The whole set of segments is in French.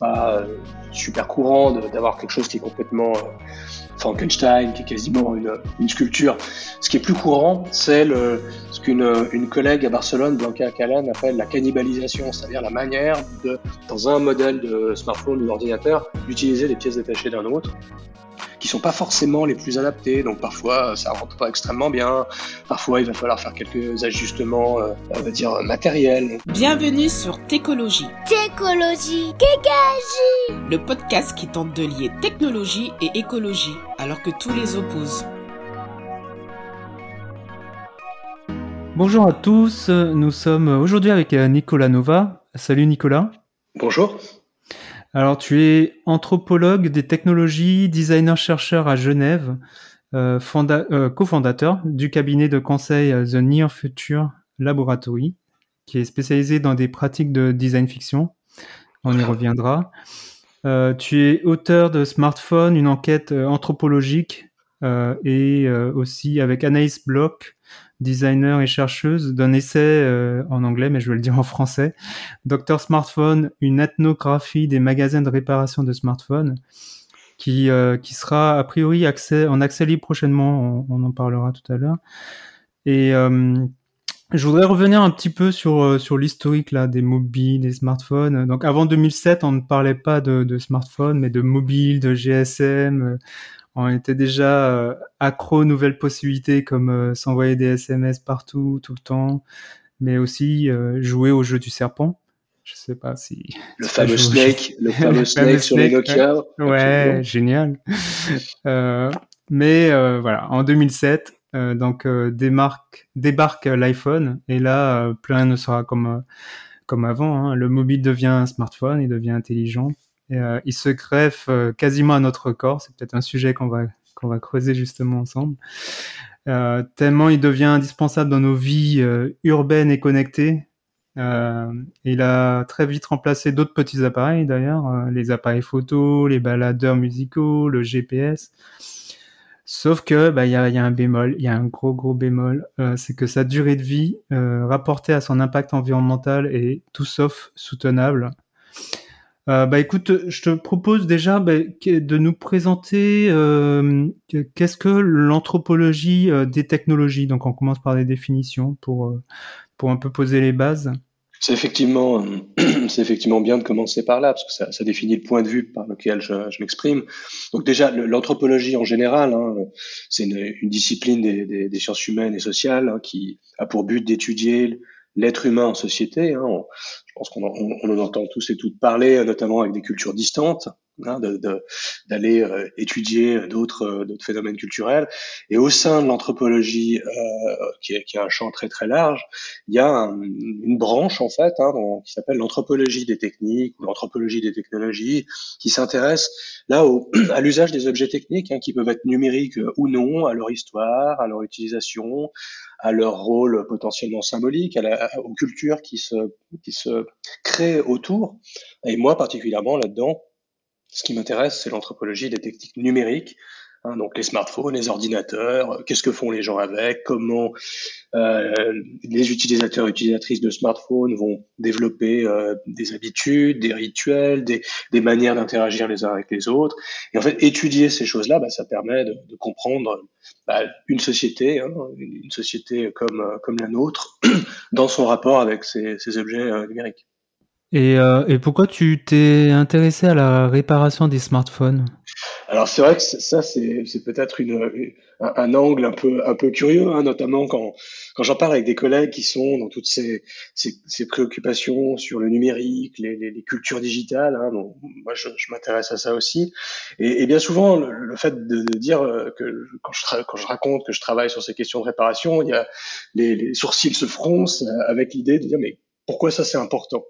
pas super courant d'avoir quelque chose qui est complètement Frankenstein, qui est quasiment une, une, sculpture. Ce qui est plus courant, c'est ce qu'une une collègue à Barcelone, Blanca Callan, appelle la cannibalisation, c'est-à-dire la manière de, dans un modèle de smartphone ou d'ordinateur, d'utiliser les pièces détachées d'un autre qui sont pas forcément les plus adaptés. Donc parfois ça rentre pas extrêmement bien. Parfois il va falloir faire quelques ajustements, euh, on va dire matériels. Bienvenue sur Técologie. Técologie. Kékagie. Le podcast qui tente de lier technologie et écologie alors que tous les opposent. Bonjour à tous, nous sommes aujourd'hui avec Nicolas Nova. Salut Nicolas. Bonjour. Alors, tu es anthropologue des technologies, designer-chercheur à Genève, euh, euh, cofondateur du cabinet de conseil euh, The Near Future Laboratory, qui est spécialisé dans des pratiques de design fiction. On y reviendra. tu es auteur de Smartphone, une enquête anthropologique, et aussi avec Anaïs Bloch, designer et chercheuse, d'un essai euh, en anglais, mais je vais le dire en français. Docteur Smartphone, une ethnographie des magasins de réparation de smartphones, qui, euh, qui sera a priori accès, en accès libre prochainement, on, en parlera tout à l'heure. Et euh, je voudrais revenir un petit peu sur, sur l'historique là des mobiles, des smartphones. Donc avant 2007, on ne parlait pas de, de smartphones, mais de mobiles, de GSM on était déjà euh, accro aux nouvelles possibilités comme euh, s'envoyer des SMS partout, tout le temps, mais aussi euh, jouer au jeu du serpent. Je sais pas si le fameux Snake, le fameux Snake sur les Nokia. Ouais, génial. mais voilà, en 2007, donc démarque, débarque l'iPhone et là, plus rien ne sera comme comme avant. Hein. Le mobile devient un smartphone, il devient intelligent. Euh, il se greffe euh, quasiment à notre corps. C'est peut-être un sujet qu'on va qu'on va creuser justement ensemble. Euh, tellement il devient indispensable dans nos vies urbaines et connectées. il a très vite remplacé d'autres petits appareils d'ailleurs, les appareils photo, les baladeurs musicaux, le GPS. Sauf que bah il y a, y a, un bémol, il y a un gros gros bémol, c'est que sa durée de vie rapportée à son impact environnemental est tout sauf soutenable. Euh, bah écoute, je te propose déjà bah, de nous présenter euh, qu'est-ce que l'anthropologie euh, des technologies. Donc on commence par des définitions pour pour un peu poser les bases. C'est effectivement, c'est effectivement bien de commencer par là parce que ça, définit le point de vue par lequel je, m'exprime. Donc déjà, l'anthropologie en général, hein, c'est une, discipline des, sciences humaines et sociales hein, qui a pour but d'étudier l'être humain en société. Hein, pense qu'on on, en entend tous et toutes parler, notamment avec des cultures distantes, hein, d'aller euh, étudier d'autres euh, d'autres phénomènes culturels. Et au sein de l'anthropologie, euh, qui, qui est un champ très très large, il y a une branche en fait hein, qui s'appelle l'anthropologie des techniques ou l'anthropologie des technologies, qui s'intéresse là au, à l'usage des objets techniques, hein, qui peuvent être numériques ou non, à leur histoire, à leur utilisation, à leur rôle potentiellement symbolique, à la, aux cultures qui se, qui se créent autour. Et moi, particulièrement là-dedans, ce qui m'intéresse, c'est l'anthropologie des techniques numériques, Hein, donc les smartphones, les ordinateurs, euh, qu'est-ce que font les gens avec, comment euh, les utilisateurs et utilisatrices de smartphones vont développer euh, des habitudes, des rituels, des, des manières d'interagir les uns avec les autres. Et en fait, étudier ces choses-là, bah, ça permet de, de comprendre bah, une société, hein, une société comme, euh, comme la nôtre, dans son rapport avec ces, objets euh, numériques. Et, euh, et, pourquoi tu t'es intéressé à la réparation des smartphones? Alors c'est vrai que ça c'est, peut-être un, angle un peu curieux, hein, notamment quand quand j'en parle avec des collègues qui sont dans toutes ces, préoccupations sur le numérique, les, cultures digitales. Hein, donc moi je, m'intéresse à ça aussi. Et, bien souvent le, fait de, dire que quand je, raconte que je travaille sur ces questions de réparation, il y a les, les sourcils se froncent avec l'idée de dire mais pourquoi ça c'est important?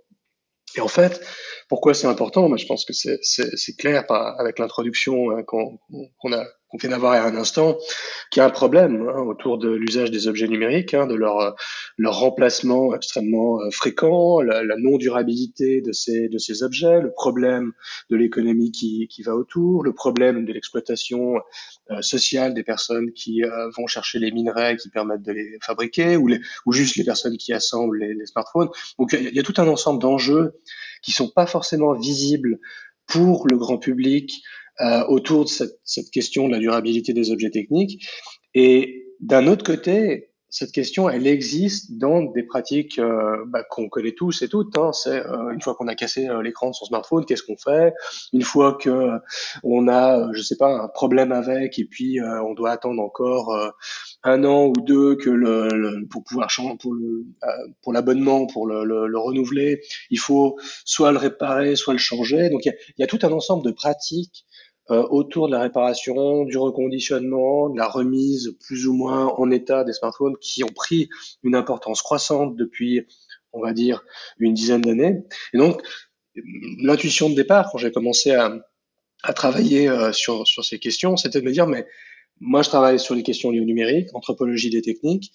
Et en fait, pourquoi c'est important? Je pense que c'est clair avec l'introduction hein, qu'on a qu'on vient d'avoir à un instant, qu'il y a un problème hein, autour de l'usage des objets numériques, hein, de leur leur remplacement extrêmement euh, fréquent, la, la non durabilité de ces de ces objets, le problème de l'économie qui qui va autour, le problème de l'exploitation euh, sociale des personnes qui euh, vont chercher les minerais qui permettent de les fabriquer, ou les ou juste les personnes qui assemblent les, les smartphones. Donc il y, a tout un ensemble d'enjeux qui sont pas forcément visibles pour le grand public euh, autour de cette, cette, question de la durabilité des objets techniques. Et d'un autre côté, cette question, elle existe dans des pratiques euh, bah, qu'on connaît tous et toutes. Hein. C'est euh, une fois qu'on a cassé euh, l'écran de son smartphone, qu'est-ce qu'on fait? Une fois que on a, je sais pas, un problème avec, et puis on doit attendre encore un an ou deux que le, pour pouvoir changer pour le pour l'abonnement, pour le, le, renouveler, il faut soit le réparer, soit le changer. Donc il y a, y a tout un ensemble de pratiques euh, autour de la réparation, du reconditionnement, de la remise plus ou moins en état des smartphones qui ont pris une importance croissante depuis, on va dire, une dizaine d'années. Et donc, l'intuition de départ, quand j'ai commencé à, à travailler euh, sur, sur ces questions, c'était de me dire, mais moi, je travaille sur les questions liées au numérique, anthropologie des techniques,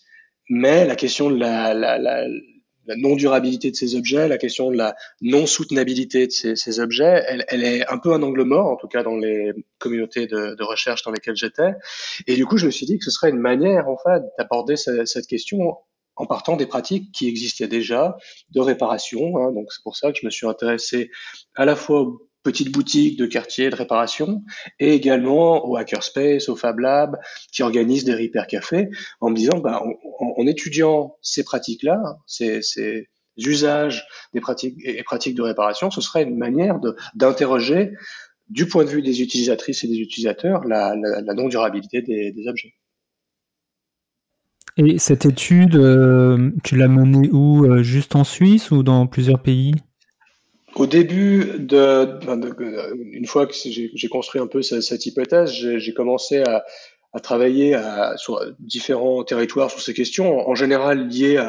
mais la question de la, la, la, la non-durabilité de ces objets, la question de la non-soutenabilité de ces, objets, elle, est un peu un angle mort, en tout cas dans les communautés de, recherche dans lesquelles j'étais. Et du coup, je me suis dit que ce serait une manière, en fait, d'aborder cette, cette question en partant des pratiques qui existaient déjà de réparation. Hein. Donc c'est pour ça que je me suis intéressé à la fois petites boutiques de quartier de réparation et également au Hackerspace, au Fab Lab qui organisent des repair cafés en me disant, bah, en, étudiant ces pratiques-là, ces, ces, usages des pratiques et pratiques de réparation, ce serait une manière d'interroger du point de vue des utilisatrices et des utilisateurs la, non-durabilité des, des, objets. Et cette étude, euh, tu l'as menée où euh, Juste en Suisse ou dans plusieurs pays? Au début de, une fois que j'ai construit un peu cette, hypothèse, j'ai commencé à, travailler sur différents territoires sur ces questions, en général liées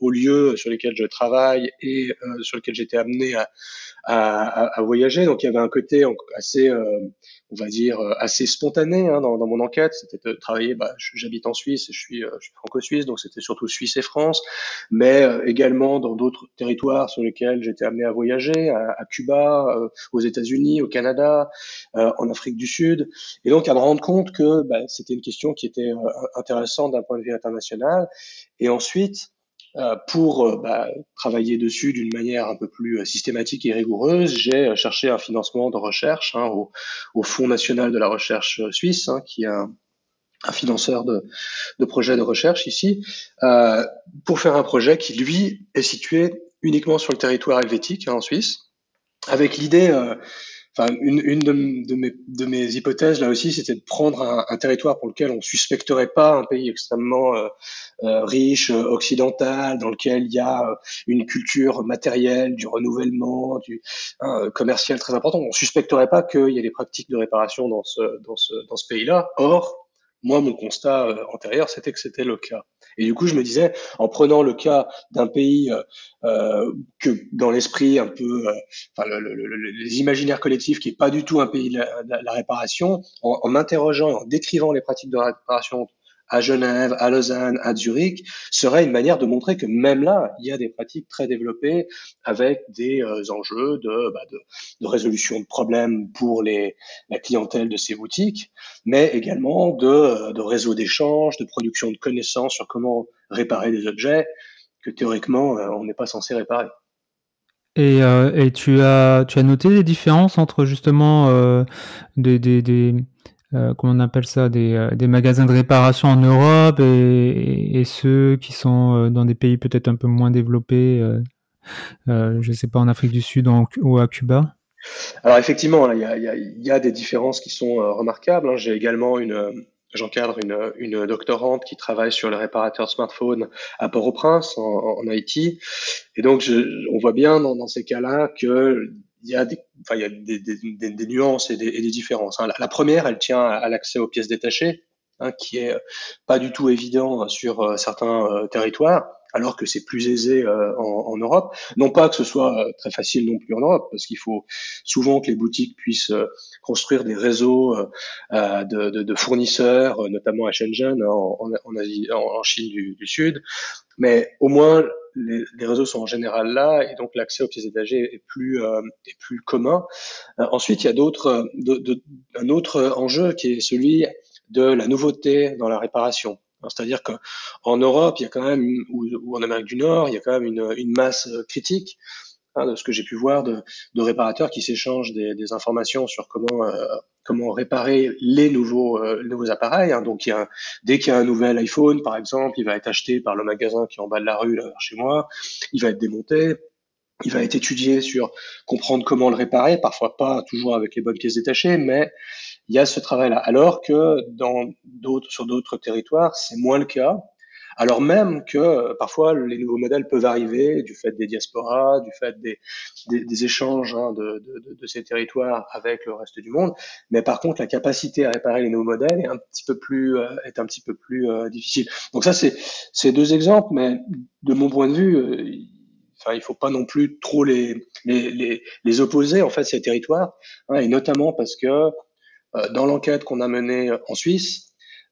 aux lieux sur lesquels je travaille et euh, sur lesquels j'étais amené à, à, à, voyager. Donc il y avait un côté assez, euh, on va dire, euh, assez spontané hein, dans, dans, mon enquête. C'était de travailler. Bah, j'habite en Suisse, je suis, euh, je suis franco-suisse, donc c'était surtout Suisse et France, mais également dans d'autres territoires sur lesquels j'étais amené à voyager, à, à Cuba, aux États-Unis, au Canada, en Afrique du Sud, et donc à me rendre compte que bah, c'était une question qui était intéressante d'un point de vue international. Et ensuite, euh, pour euh, bah, travailler dessus d'une manière un peu plus euh, systématique et rigoureuse, j'ai cherché un financement de recherche hein, au, au, Fonds national de la recherche suisse, hein, qui est un, un financeur de, de, projets de recherche ici, euh, pour faire un projet qui, lui, est situé uniquement sur le territoire helvétique hein, en Suisse, avec l'idée Une, une de, mes, de, mes, hypothèses là aussi, c'était de prendre un, territoire pour lequel on suspecterait pas un pays extrêmement euh, euh, riche, euh, occidental, dans lequel il y a une culture matérielle, du renouvellement, du hein, commercial très important. On suspecterait pas qu'il y ait des pratiques de réparation dans ce, dans ce, dans ce pays-là. Or, moi, mon constat antérieur, c'était que c'était le cas. Et du coup, je me disais, en prenant le cas d'un pays euh, euh que dans l'esprit un peu, euh, les imaginaires collectifs, qui est pas du tout un pays de la, réparation, en, en m'interrogeant, en décrivant les pratiques de réparation à Genève, à Lausanne, à Zurich, serait une manière de montrer que même là, il y a des pratiques très développées avec des euh, enjeux de, bah, de, résolution de problèmes pour les, la clientèle de ces boutiques, mais également de, réseaux d'échange, de production de connaissances sur comment réparer des objets que théoriquement euh, on n'est pas censé réparer. Et, euh, tu as noté les différences entre justement des, des, des euh, comment on appelle ça, des, euh, des, magasins de réparation en Europe et, ceux qui sont euh, dans des pays peut-être un peu moins développés, je ne sais pas, en Afrique du Sud ou à Cuba Alors effectivement, il y a, des différences qui sont remarquables. Hein. J'ai également une, j'encadre une, doctorante qui travaille sur les réparateurs de smartphones à Port-au-Prince en, Haïti. Et donc, on voit bien dans ces cas-là que il y a des, enfin, il y a des, des, des nuances et des, et différences. Hein. La, première, elle tient à l'accès aux pièces détachées, hein, qui est pas du tout évident sur euh, certains euh, territoires, alors que c'est plus aisé euh, en, en, Europe. Non pas que ce soit très facile non plus en Europe, parce qu'il faut souvent que les boutiques puissent construire des réseaux de, de, de, fournisseurs, notamment à Shenzhen, en, en, Asie, en, Chine du, du Sud. Mais au moins, les, les, réseaux sont en général là et donc l'accès aux pièces détachées est plus euh, est plus commun. Euh, ensuite, il y a d'autres euh, un autre enjeu qui est celui de la nouveauté dans la réparation. C'est-à-dire qu'en Europe, il y a quand même ou, ou, en Amérique du Nord, il y a quand même une, une masse critique hein, de ce que j'ai pu voir de, réparateurs qui s'échangent des, informations sur comment euh, comment réparer les nouveaux euh, nouveaux appareils. Hein. Donc, dès qu'il y a un nouvel iPhone, par exemple, il va être acheté par le magasin qui est en bas de la rue là, chez moi. Il va être démonté. Il va être étudié sur comprendre comment le réparer, parfois pas toujours avec les bonnes pièces détachées, mais il y a ce travail-là. Alors que dans d'autres, sur d'autres territoires, c'est moins le cas alors même que euh, parfois les nouveaux modèles peuvent arriver du fait des diasporas, du fait des, échanges hein, de, de, de, ces territoires avec le reste du monde. Mais par contre, la capacité à réparer les nouveaux modèles est un petit peu plus euh, est un petit peu plus euh, difficile. Donc ça, c'est deux exemples, mais de mon point de vue. Enfin, il faut pas non plus trop les, les, les, les opposer en fait ces territoires, hein, et notamment parce que dans l'enquête qu'on a menée en Suisse,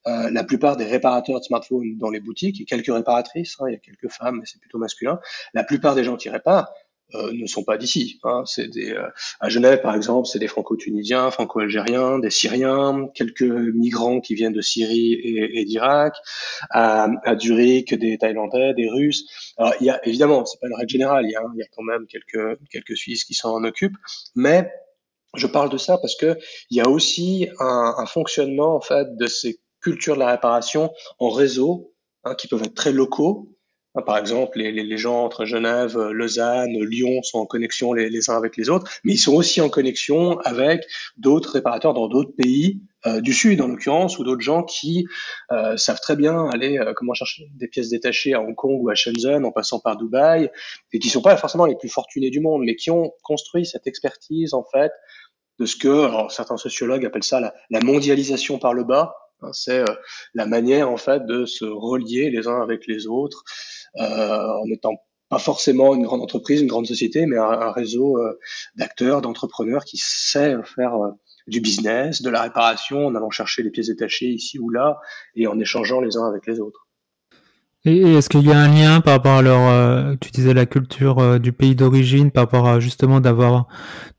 euh, la plupart des réparateurs de smartphones dans les boutiques, quelques réparatrices, hein, il y a quelques femmes, mais c'est plutôt masculin, la plupart des gens qui réparent euh, ne sont pas d'ici. Hein. Euh, à Genève par exemple, c'est des Franco-Tunisiens, Franco-Algériens, des Syriens, quelques migrants qui viennent de Syrie et, d'Irak, à, à, Zurich des Thaïlandais, des Russes. Alors il y a évidemment, c'est pas une règle générale, il y a, quand même quelques quelques Suisses qui s'en occupent, mais je parle de ça parce que il y a aussi un, un fonctionnement en fait de ces culture de la réparation en réseau, hein, qui peuvent être très locaux. Hein, par exemple, les, gens entre Genève, Lausanne, Lyon sont en connexion les, uns avec les autres, mais ils sont aussi en connexion avec d'autres réparateurs dans d'autres pays euh, du Sud, en l'occurrence, ou d'autres gens qui euh, savent très bien aller euh, comment chercher des pièces détachées à Hong Kong ou à Shenzhen en passant par Dubaï, et qui sont pas forcément les plus fortunés du monde, mais qui ont construit cette expertise en fait de ce que certains sociologues appellent ça la, mondialisation par le bas, c'est euh, la manière en fait de se relier les uns avec les autres euh, en étant pas forcément une grande entreprise, une grande société, mais un, réseau euh, d'acteurs, d'entrepreneurs qui sait faire du business, de la réparation, en allant chercher les pièces détachées ici ou là, et en échangeant les uns avec les autres. Est-ce qu'il y a un lien par rapport à leur, euh, tu disais la culture euh, du pays d'origine, par rapport à justement d'avoir,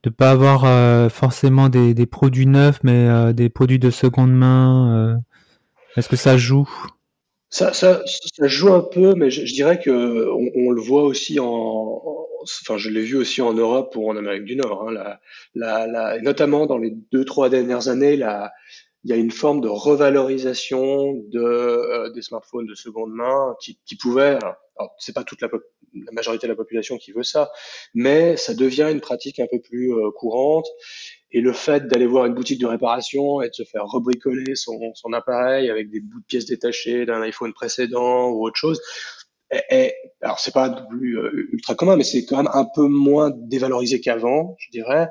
de pas avoir euh, forcément des, produits neufs, mais des produits de seconde main. est-ce que ça joue? Ça, ça, joue un peu, mais je, dirais que on, le voit aussi en, enfin, je l'ai vu aussi en Europe ou en Amérique du Nord. Hein, la, notamment dans les deux trois dernières années, la il y a une forme de revalorisation de, euh, des smartphones de seconde main qui, qui pouvait, alors c'est pas toute la, la, majorité de la population qui veut ça, mais ça devient une pratique un peu plus euh, courante. Et le fait d'aller voir une boutique de réparation et de se faire rebricoler son, son appareil avec des bouts de pièces détachées d'un iPhone précédent ou autre chose, est, alors c'est pas plus euh, ultra commun, mais c'est quand même un peu moins dévalorisé qu'avant, je dirais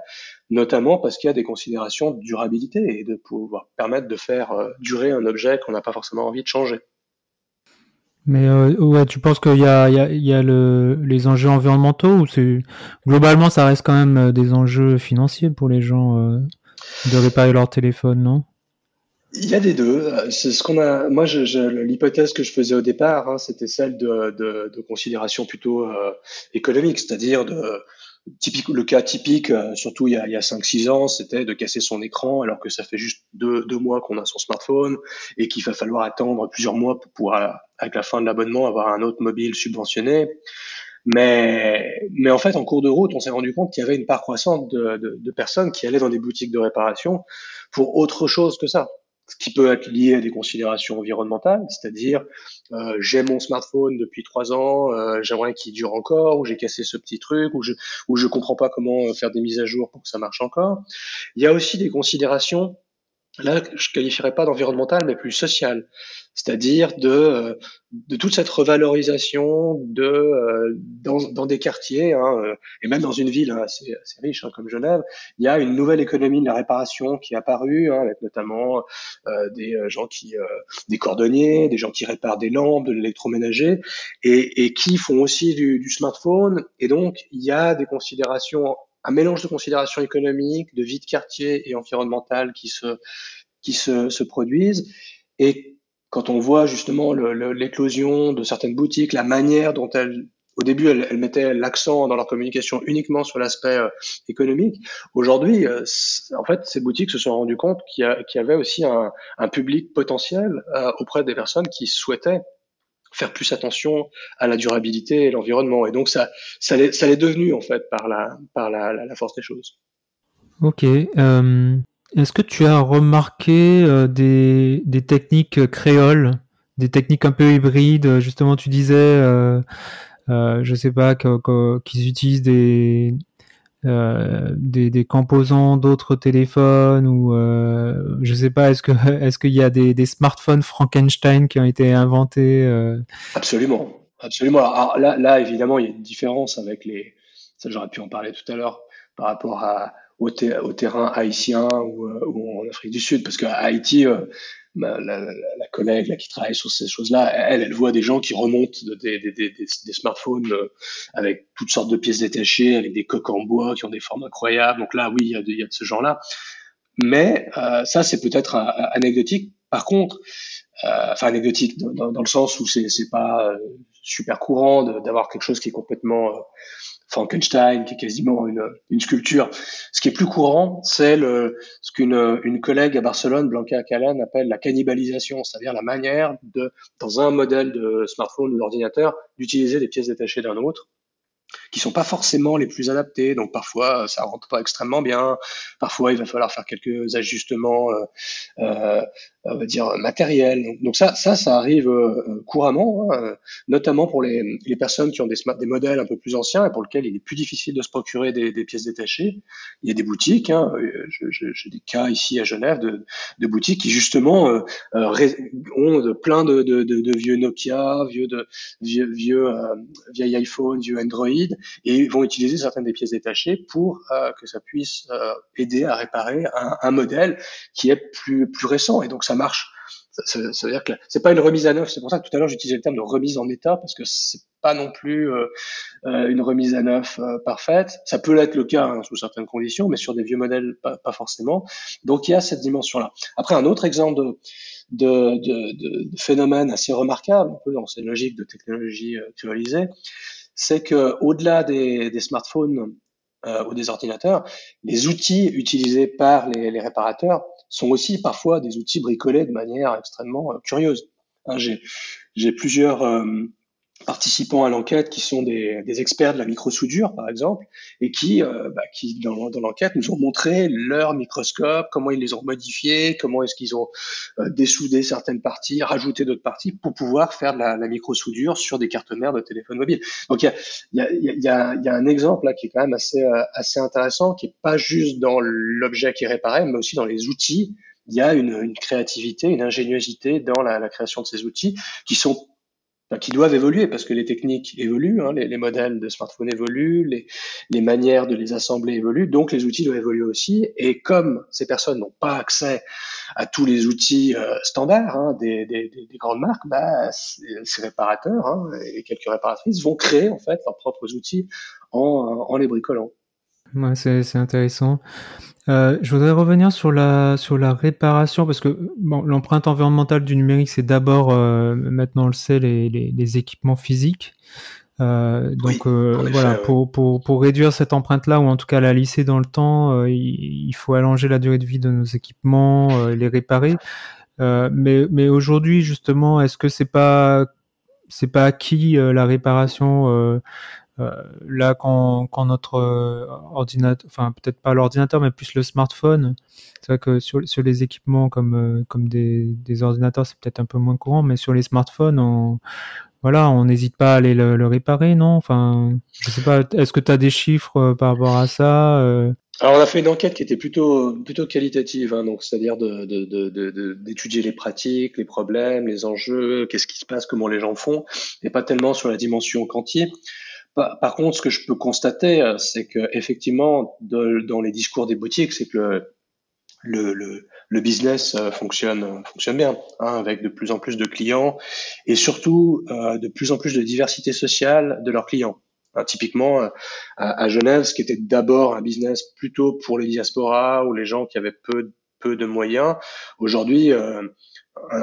notamment parce qu'il y a des considérations de durabilité et de pouvoir permettre de faire euh, durer un objet qu'on n'a pas forcément envie de changer. Mais euh, ouais, tu penses qu'il y a, il y a, il y a le, les enjeux environnementaux ou c'est globalement ça reste quand même euh, des enjeux financiers pour les gens euh, de réparer leur téléphone, non? Il y a des deux. C'est ce qu'on a. Moi, je, je, l'hypothèse que je faisais au départ, hein, c'était celle de, de, de considérations plutôt euh, économiques, c'est-à-dire de typique, le cas typique, euh, surtout il y a, il y a 5-6 ans, c'était de casser son écran alors que ça fait juste deux, deux mois qu'on a son smartphone et qu'il va falloir attendre plusieurs mois pour pouvoir, avec la fin de l'abonnement, avoir un autre mobile subventionné. Mais, mais en fait, en cours de route, on s'est rendu compte qu'il y avait une part croissante de, de, de personnes qui allaient dans des boutiques de réparation pour autre chose que ça ce qui peut être lié à des considérations environnementales, c'est-à-dire euh, j'ai mon smartphone depuis trois ans, euh, j'aimerais qu'il dure encore, ou j'ai cassé ce petit truc, ou je ou je comprends pas comment faire des mises à jour pour que ça marche encore. Il y a aussi des considérations là je qualifierais pas d'environnemental mais plus social. C'est-à-dire de, euh, de toute cette revalorisation de euh, dans, dans des quartiers hein, euh, et même dans une ville assez, assez, riche hein, comme Genève, il y a une nouvelle économie de la réparation qui est apparue, hein, avec notamment euh, des gens qui des cordonniers, des gens qui réparent des lampes, de l'électroménager et, et qui font aussi du, du smartphone. Et donc il y a des considérations un mélange de considérations économiques, de vie de quartier et environnementales qui se qui se, se produisent et quand on voit justement l'éclosion de certaines boutiques, la manière dont elles, au début, elles, mettaient l'accent dans leur communication uniquement sur l'aspect euh, économique. Aujourd'hui, euh, en fait, ces boutiques se sont rendues compte qu'il y, y, avait aussi un, un public potentiel euh, auprès des personnes qui souhaitaient faire plus attention à la durabilité et l'environnement. Et donc ça, ça l'est, devenu en fait par la, par la, force des choses. Ok. Euh, est-ce que tu as remarqué euh, des, des techniques créoles, des techniques un peu hybrides? Justement, tu disais, euh, euh, je sais pas, qu'ils utilisent des, euh, des, des, composants d'autres téléphones ou euh, je sais pas est-ce que est-ce qu'il y a des, smartphones Frankenstein qui ont été inventés euh... Absolument, absolument. Alors, là, là, évidemment, il y a une différence avec les. Ça, j'aurais pu en parler tout à l'heure par rapport à, au, au terrain haïtien euh, ou, en Afrique du Sud, parce qu'à Haïti, la, collègue qui travaille sur ces choses-là, elle, elle voit des gens qui remontent des, smartphones euh, avec toutes sortes de pièces détachées, avec des coques en bois qui ont des formes incroyables. Donc là, oui, il y a de, ce genre-là. Mais euh, ça, c'est peut-être euh, anecdotique. Par contre, enfin anecdotique dans, dans, le sens où c'est pas super courant d'avoir quelque chose qui est complètement Frankenstein, qui est quasiment une, une sculpture. Ce qui est plus courant, c'est ce qu'une une collègue à Barcelone, Blanca Callan, appelle la cannibalisation, c'est-à-dire la manière de, dans un modèle de smartphone ou d'ordinateur, d'utiliser des pièces détachées d'un autre qui sont pas forcément les plus adaptés. Donc parfois ça rentre pas extrêmement bien. Parfois il va falloir faire quelques ajustements, euh, euh, on va dire matériels. Donc, ça, ça, ça arrive euh, couramment, hein, notamment pour les, les, personnes qui ont des, des modèles un peu plus anciens et pour lesquels il est plus difficile de se procurer des, des pièces détachées. Il y a des boutiques, hein, j'ai des cas ici à Genève de, de boutiques qui justement euh, euh ont de, plein de, de, de, vieux Nokia, vieux de vieux, vieux euh, iPhone, vieux Android et vont utiliser certaines des pièces détachées pour euh, que ça puisse euh, aider à réparer un, modèle qui est plus plus récent et donc ça marche. Ça, veut dire que c'est pas une remise à neuf. C'est pour ça que tout à l'heure j'utilisais le terme de remise en état parce que c'est pas non plus euh, une remise à neuf parfaite. Ça peut l'être le cas hein, sous certaines conditions, mais sur des vieux modèles pas, forcément. Donc il y a cette dimension-là. Après un autre exemple de de, de, phénomène assez remarquable, dans cette logique de technologie euh, c'est que au-delà des, des, smartphones euh, ou des ordinateurs, les outils utilisés par les, les, réparateurs sont aussi parfois des outils bricolés de manière extrêmement euh, curieuse. Hein, J'ai plusieurs euh, participants à l'enquête qui sont des, des, experts de la microsoudure, par exemple, et qui, euh, bah, qui dans, l'enquête, nous ont montré leur microscope, comment ils les ont modifiés, comment est-ce qu'ils ont euh, dessoudé certaines parties, rajouté d'autres parties pour pouvoir faire de la, la microsoudure sur des cartes mères de téléphone mobile. Donc il y a, y, a, y, a, y a, un exemple là qui est quand même assez, euh, assez intéressant, qui est pas juste dans l'objet qui est mais aussi dans les outils. Il y a une, une créativité, une ingéniosité dans la, la création de ces outils qui sont qui doivent évoluer parce que les techniques évoluent, hein, les, les, modèles de smartphones évoluent, les, manières de les assembler évoluent, donc les outils doivent évoluer aussi. Et comme ces personnes n'ont pas accès à tous les outils euh, standards hein, des, des, des, grandes marques, bah, ces réparateurs hein, et quelques réparatrices vont créer en fait leurs propres outils en les bricolant. Ouais, c'est intéressant. Euh, je voudrais revenir sur la sur la réparation parce que bon, l'empreinte environnementale du numérique, c'est d'abord euh, maintenant on le sait les, les, les équipements physiques. Euh, donc euh, voilà, pour, pour, pour réduire cette empreinte-là, ou en tout cas la lisser dans le temps, euh, il, il, faut allonger la durée de vie de nos équipements, les réparer. mais mais aujourd'hui justement, est-ce que c'est pas c'est pas acquis la réparation euh, là, quand, notre euh, ordinateur, enfin peut-être pas l'ordinateur, mais plus le smartphone, c'est vrai que sur, les équipements comme, euh, comme des, ordinateurs, c'est peut-être un peu moins courant, mais sur les smartphones, on, voilà, on n'hésite pas à aller le, réparer, non? Enfin, je sais pas, est-ce que tu as des chiffres par rapport à ça alors on a fait une enquête qui était plutôt plutôt qualitative, hein, donc c'est-à-dire d'étudier les pratiques, les problèmes, les enjeux, qu'est-ce qui se passe, comment les gens font, et pas tellement sur la dimension quantier. Par, contre, ce que je peux constater, euh, c'est que effectivement, dans les discours des boutiques, c'est que le, le, le, business euh, fonctionne fonctionne bien, hein, avec de plus en plus de clients et surtout euh, de plus en plus de diversité sociale de leurs clients. Hein, typiquement, à, à, Genève, ce qui était d'abord un business plutôt pour les diasporas ou les gens qui avaient peu peu de moyens, aujourd'hui,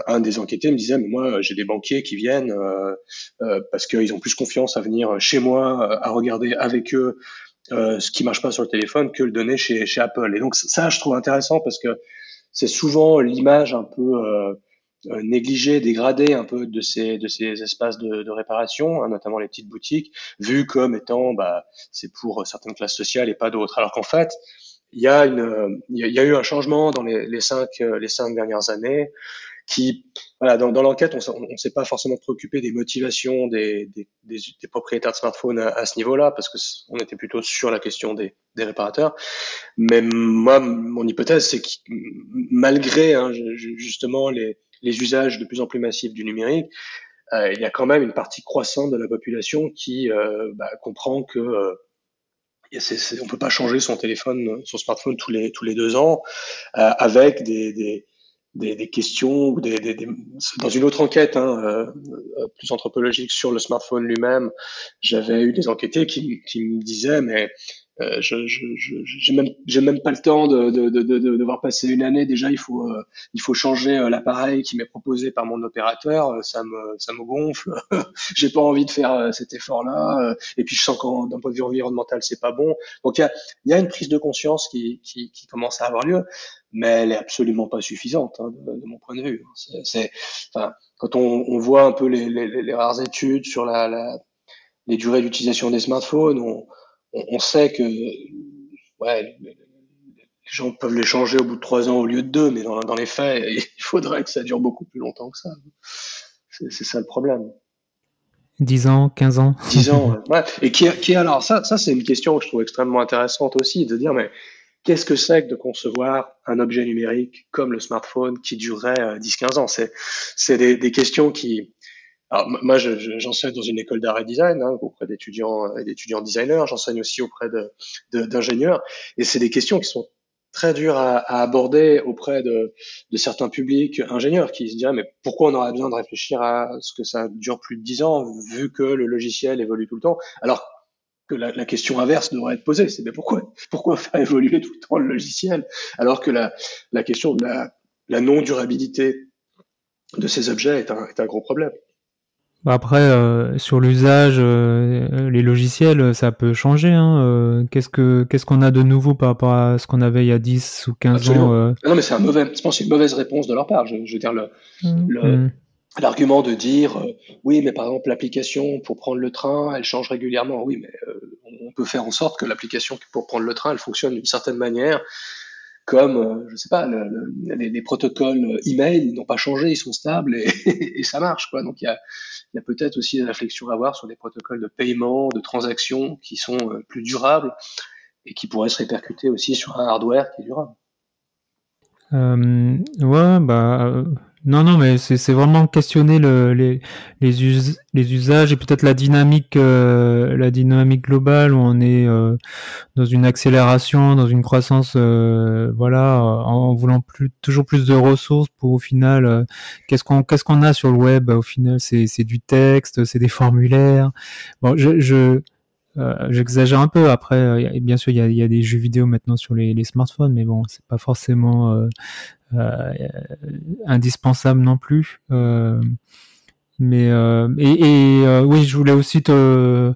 un, des enquêtés me disait mais moi j'ai des banquiers qui viennent euh, euh, parce qu'ils ont plus confiance à venir chez moi euh, à regarder avec eux ce qui marche pas sur le téléphone que le donner chez, chez Apple et donc ça je trouve intéressant parce que c'est souvent l'image un peu négligé, dégradé un peu de ces de ces espaces de, de réparation, hein, notamment les petites boutiques, vues comme étant bah c'est pour certaines classes sociales et pas d'autres. Alors qu'en fait, il y a une il y a, eu un changement dans les, les cinq les cinq dernières années qui, voilà, dans, dans l'enquête, on ne s'est pas forcément préoccupé des motivations des, des, des, des propriétaires de smartphones à, à ce niveau-là, parce que on était plutôt sur la question des, des réparateurs. Mais moi, mon hypothèse, c'est que malgré hein, justement les, les usages de plus en plus massifs du numérique, euh, il y a quand même une partie croissante de la population qui euh, bah, comprend que euh, c'est, on peut pas changer son téléphone, son smartphone tous les tous les deux ans, euh, avec des, des, des, des questions ou des, des, dans une autre enquête hein, euh, euh, plus anthropologique sur le smartphone lui-même, j'avais eu des enquêtés qui, qui me disaient mais euh, je j'ai même j'ai même pas le temps de, de, de, de, devoir passer une année. Déjà il faut euh, il faut changer euh, l'appareil qui m'est proposé par mon opérateur ça me ça me gonfle. J'ai pas envie de faire cet effort là et puis je sens qu'en d'un point de vue environnemental c'est pas bon. Donc il y a y a une prise de conscience qui, qui, qui commence à avoir lieu mais elle est absolument pas suffisante hein, de, de, mon point de vue c'est enfin quand on, on voit un peu les, les, les rares études sur la, la les durées d'utilisation des smartphones on on, sait que ouais, les gens peuvent les changer au bout de trois ans au lieu de deux, mais dans, dans les faits, il faudrait que ça dure beaucoup plus longtemps que ça. C'est ça le problème. 10 ans, 15 ans? 10 ans, ouais. Et qui, qui alors ça, ça c'est une question que je trouve extrêmement intéressante aussi, de dire mais qu'est-ce que c'est que de concevoir un objet numérique comme le smartphone qui durerait 10-15 ans? C'est des, des, questions qui alors, moi, j'enseigne dans une école d'art et design hein, auprès d'étudiants et d'étudiants designers. J'enseigne aussi auprès d'ingénieurs. Et c'est des questions qui sont très dures à, à aborder auprès de, de, certains publics ingénieurs qui se diraient mais pourquoi on aurait besoin de réfléchir à ce que ça dure plus de dix ans vu que le logiciel évolue tout le temps? Alors que la, la question inverse devrait être posée c'est mais pourquoi pourquoi faire évoluer tout le temps le logiciel alors que la, la question de la, la non durabilité de ces objets est un, est un gros problème. Après, euh, sur l'usage, euh, les logiciels, ça peut changer. Hein. Euh, qu'est-ce que qu'est-ce qu'on a de nouveau par rapport à ce qu'on avait il y a 10 ou 15 ans euh Non, mais c'est un mauvais. Je pense une mauvaise réponse de leur part. Je, je veux dire le, mmh. le mmh. L'argument de dire oui, mais par exemple l'application pour prendre le train, elle change régulièrement. Oui, mais on peut faire en sorte que l'application pour prendre le train, elle fonctionne d'une certaine manière comme, euh, je sais pas, le, le, les, les, protocoles email n'ont pas changé, ils sont stables et, et ça marche. Quoi. Donc il y a, y a peut-être aussi des réflexions à avoir sur des protocoles de paiement, de transactions qui sont euh, plus durables et qui pourraient se répercuter aussi sur un hardware qui est durable. Euh, ouais, bah non, non, mais c'est vraiment questionner le, les, les, us, les usages et peut-être la dynamique, euh, la dynamique globale où on est euh, dans une accélération, dans une croissance, euh, voilà, en voulant plus, toujours plus de ressources pour au final, euh, qu'est-ce qu'on qu'est-ce qu'on a sur le web? Au final, c'est du texte, c'est des formulaires. Bon, je, je euh, j'exagère un peu. Après, euh, bien sûr, il y a, y a, des jeux vidéo maintenant sur les, les smartphones, mais bon, c'est pas forcément euh indispensable non plus. mais et, et oui, je voulais aussi te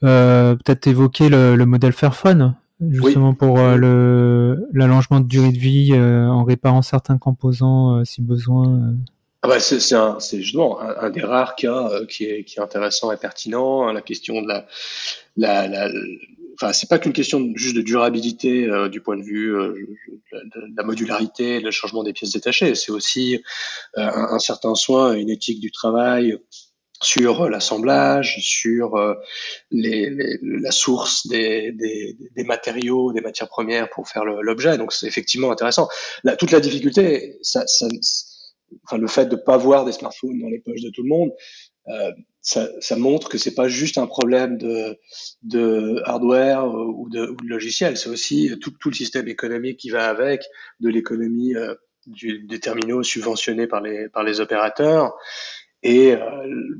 peut-être évoquer le, le, modèle Fairphone, justement pour le l'allongement de durée de vie en réparant certains composants si besoin. Ah bah c'est justement un, des rares cas euh, qui, est, intéressant et pertinent. Hein, la question de la enfin c'est pas qu'une question juste de durabilité euh, du point de vue euh, de, la modularité, le changement des pièces détachées. C'est aussi euh, un, certain soin, une éthique du travail sur l'assemblage, sur la source des, matériaux, des matières premières pour faire l'objet. Donc c'est effectivement intéressant. Toute la difficulté, le fait de pas voir des smartphones dans les poches de tout le monde, euh, ça, ça, montre que c'est pas juste un problème de, de hardware ou de, ou de logiciel, c'est aussi tout, tout, le système économique qui va avec, de l'économie euh, des terminaux subventionnés par les, par les opérateurs et euh,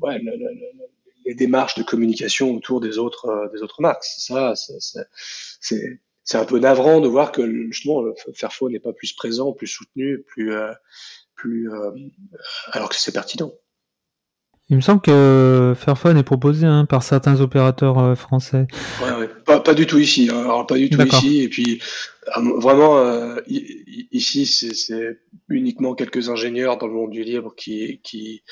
ouais, le, le, les démarches de communication autour des autres, euh, des autres marques. Ça, c'est un peu navrant de voir que justement Fairphone n'est pas plus présent, plus soutenu, plus euh, plus, euh, alors que c'est pertinent. Il me semble que Fairphone est proposé hein, par certains opérateurs euh, français. Ouais, ouais. Pas, pas, du tout ici. Hein. Alors pas du tout ici. Et puis vraiment euh, ici, c'est uniquement quelques ingénieurs dans le monde du libre qui qui,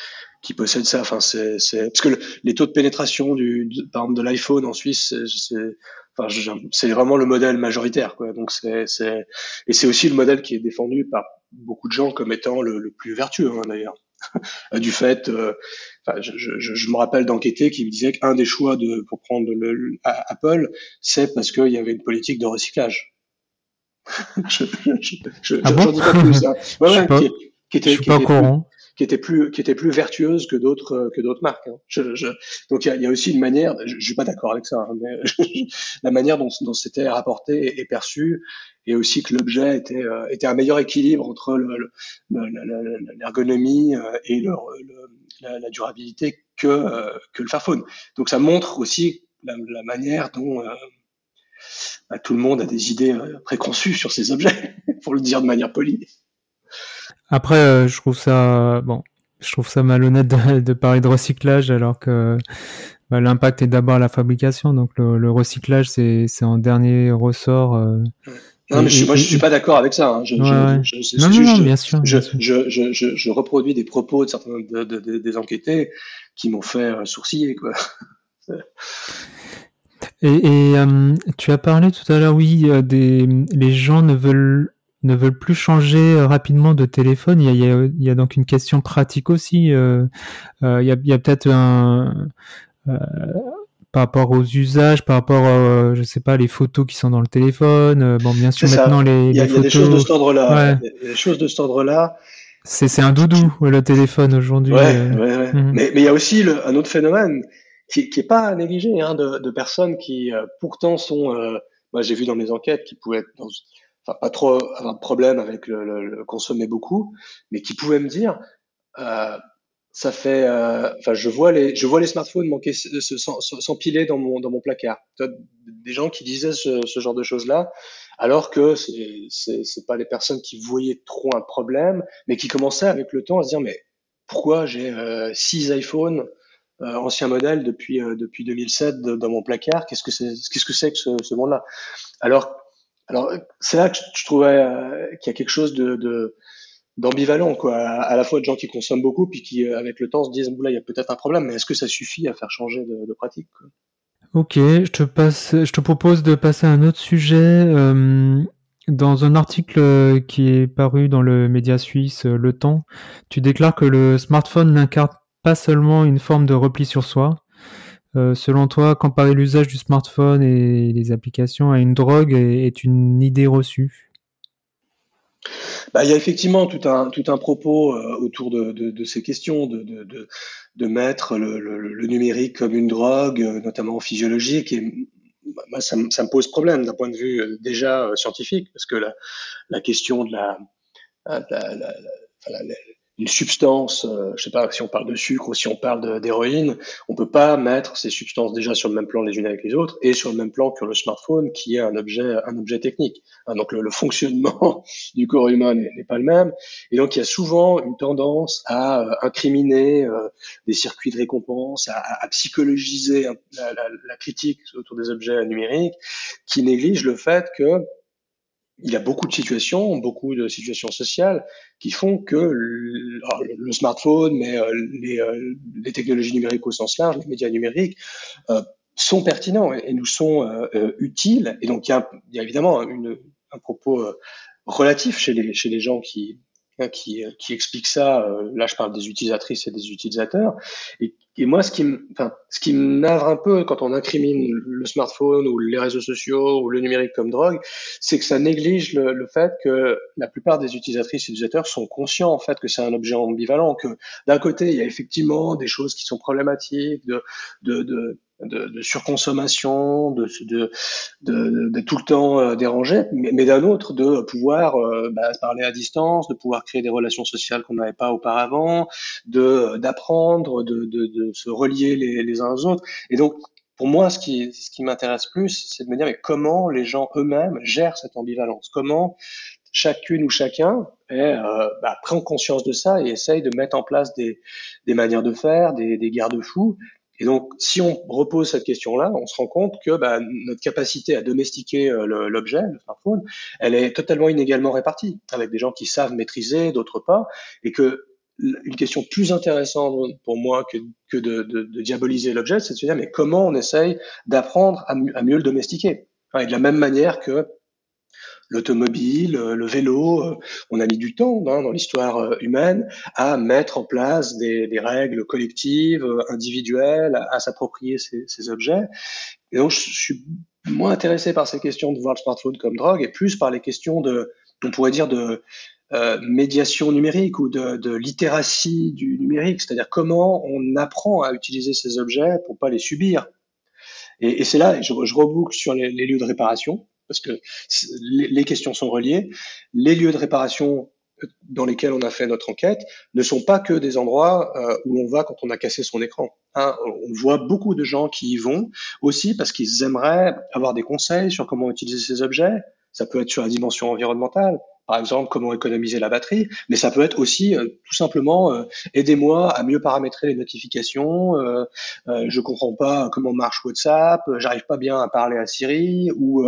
qui possèdent ça. Enfin, c'est parce que les taux de pénétration du de, par exemple de l'iPhone en Suisse, c'est enfin, c'est vraiment le modèle majoritaire. Quoi. Donc c'est et c'est aussi le modèle qui est défendu par beaucoup de gens comme étant le, le plus vertueux hein, d'ailleurs. du fait, euh, enfin, je, je, je, me rappelle d'enquêter qui me disait qu'un des choix de, pour prendre le, Apple, c'est parce qu'il y avait une politique de recyclage. je je, ah bon dis pas plus. Hein. Ouais, ouais, qui, qui, était, qui, était plus, qui, était, plus, qui était plus vertueuse que d'autres que d'autres marques. Hein. donc il y a, aussi une manière. Je, suis pas d'accord avec ça, hein, mais la manière dont, c'était rapporté et perçu et aussi que l'objet était, euh, était un meilleur équilibre entre l'ergonomie euh, et la, durabilité que, euh, que le Fairphone. Donc ça montre aussi la, la manière dont bah, tout le monde a des idées préconçues sur ces objets, pour le dire de manière polie. Après, je trouve ça bon, je trouve ça malhonnête de, de parler de recyclage alors que bah, l'impact est d'abord la fabrication. Donc le, le recyclage, c'est en dernier ressort. Non, mais je, moi, je suis pas d'accord avec ça. Hein. Je, ouais, je, non, non, bien sûr. Je, je, je, je, reproduis des propos de certains de, de, des enquêtés qui m'ont fait euh, sourciller, quoi. et, et euh, tu as parlé tout à l'heure, oui, euh, des les gens ne veulent ne veulent plus changer rapidement de téléphone. Il y a, il y a, il y a donc une question pratique aussi. Euh, il y a, il y a peut-être un par rapport aux usages, par rapport, euh, je sais pas, les photos qui sont dans le téléphone. Euh, bon, bien sûr, maintenant les, il y a, les photos. Il y a des choses de cet ordre-là. Ouais. Des choses de cet ordre-là. C'est un doudou le téléphone aujourd'hui. Ouais, euh. ouais, ouais. Mm. Mais mais il y a aussi le, un autre phénomène qui qui est pas à négliger hein, de, de personnes qui euh, pourtant sont. moi, j'ai vu dans mes enquêtes qui pouvaient être dans, pas trop avoir de problème avec le, le, le consommer beaucoup, mais qui pouvaient me dire. Euh, ça fait, euh, enfin, je vois les, je vois les smartphones manquer, s'empiler dans mon dans mon placard. Des gens qui disaient ce, ce genre de choses là, alors que c'est c'est pas les personnes qui voyaient trop un problème, mais qui commençaient avec le temps à se dire mais pourquoi j'ai euh, six iPhones euh, anciens modèles depuis euh, depuis 2007 dans mon placard? Qu'est-ce que c'est qu'est-ce que c'est que ce, ce monde-là? Alors alors c'est là que je, trouvais euh, qu'il y a quelque chose de, d'ambivalent quoi. À la fois de gens qui consomment beaucoup puis qui euh, avec le temps se disent là il y a peut-être un problème mais est-ce que ça suffit à faire changer de, pratique quoi? Ok je te passe je te propose de passer à un autre sujet euh, dans un article qui est paru dans le média suisse Le Temps. Tu déclares que le smartphone n'incarne pas seulement une forme de repli sur soi euh, selon toi comparer l'usage du smartphone et les applications à une drogue est, une idée reçue? Bah, il y a effectivement tout un, tout un propos euh, autour de, ces questions, de, de, de mettre le, numérique comme une drogue, euh, notamment physiologique. Et moi, ça, me pose problème d'un point de vue déjà scientifique, parce que la, la question de la une substance, euh, je sais pas si on parle de sucre ou si on parle d'héroïne, on peut pas mettre ces substances déjà sur le même plan les unes avec les autres et sur le même plan que le smartphone qui est un objet, un objet technique. Hein, donc le, fonctionnement du corps humain n'est pas le même et donc il y a souvent une tendance à euh, incriminer euh, des circuits de récompense, à, à psychologiser la, la, la, critique autour des objets numériques, qui néglige le fait que il y a beaucoup de situations, beaucoup de situations sociales qui font que le, smartphone, mais euh, les, euh, les, technologies numériques au sens large, les médias numériques, euh, sont pertinents et, nous sont utiles. Et donc il y a, évidemment un propos relatif chez les, gens qui, Hein, qui, qui explique ça. Là, je parle des utilisatrices et des utilisateurs. Et moi, ce qui, me, enfin, ce qui me navre un peu quand on incrimine le smartphone ou les réseaux sociaux ou le numérique comme drogue, c'est que ça néglige le, le, fait que la plupart des utilisatrices et utilisateurs sont conscients en fait que c'est un objet ambivalent. Que d'un côté, il y a effectivement des choses qui sont problématiques, de, de, de de, de, surconsommation, de, de, de, tout le temps euh, déranger, mais, d'un autre de pouvoir euh, bah, parler à distance, de pouvoir créer des relations sociales qu'on n'avait pas auparavant, de d'apprendre, de, de, se relier les, les uns aux autres. Et donc pour moi, ce qui, ce qui m'intéresse plus, c'est de me dire mais comment les gens eux-mêmes gèrent cette ambivalence, comment chacune ou chacun et, euh, bah, prend conscience de ça et essaye de mettre en place des, des manières de faire, des, des garde-fous. Et donc, si on repose cette question-là, on se rend compte que bah, notre capacité à domestiquer euh, l'objet, le smartphone, elle est totalement inégalement répartie, avec des gens qui savent maîtriser, d'autres pas, et que une question plus intéressante pour moi que, de diaboliser l'objet, c'est de se dire mais comment on essaye d'apprendre à, à, mieux le domestiquer? Et de la même manière que l'automobile, euh, le vélo. Euh, on a mis du temps hein, dans l'histoire euh, humaine à mettre en place des, des règles collectives, individuelles, à, s'approprier ces, ces, objets. Et donc, je suis moins intéressé par ces questions de voir le smartphone comme drogue et plus par les questions de, on pourrait dire, de euh, médiation numérique ou de, de littératie du numérique, c'est-à-dire comment on apprend à utiliser ces objets pour pas les subir. Et, et c'est là, je, je reboucle sur les, les lieux de réparation parce que les questions sont reliées. Les lieux de réparation dans lesquels on a fait notre enquête ne sont pas que des endroits euh, où on va quand on a cassé son écran. Hein, on voit beaucoup de gens qui y vont aussi parce qu'ils aimeraient avoir des conseils sur comment utiliser ces objets. Ça peut être sur la dimension environnementale, par exemple comment économiser la batterie, mais ça peut être aussi euh, tout simplement euh, aidez-moi à mieux paramétrer les notifications, euh, euh, je comprends pas comment marche WhatsApp, j'arrive pas bien à parler à Siri, ou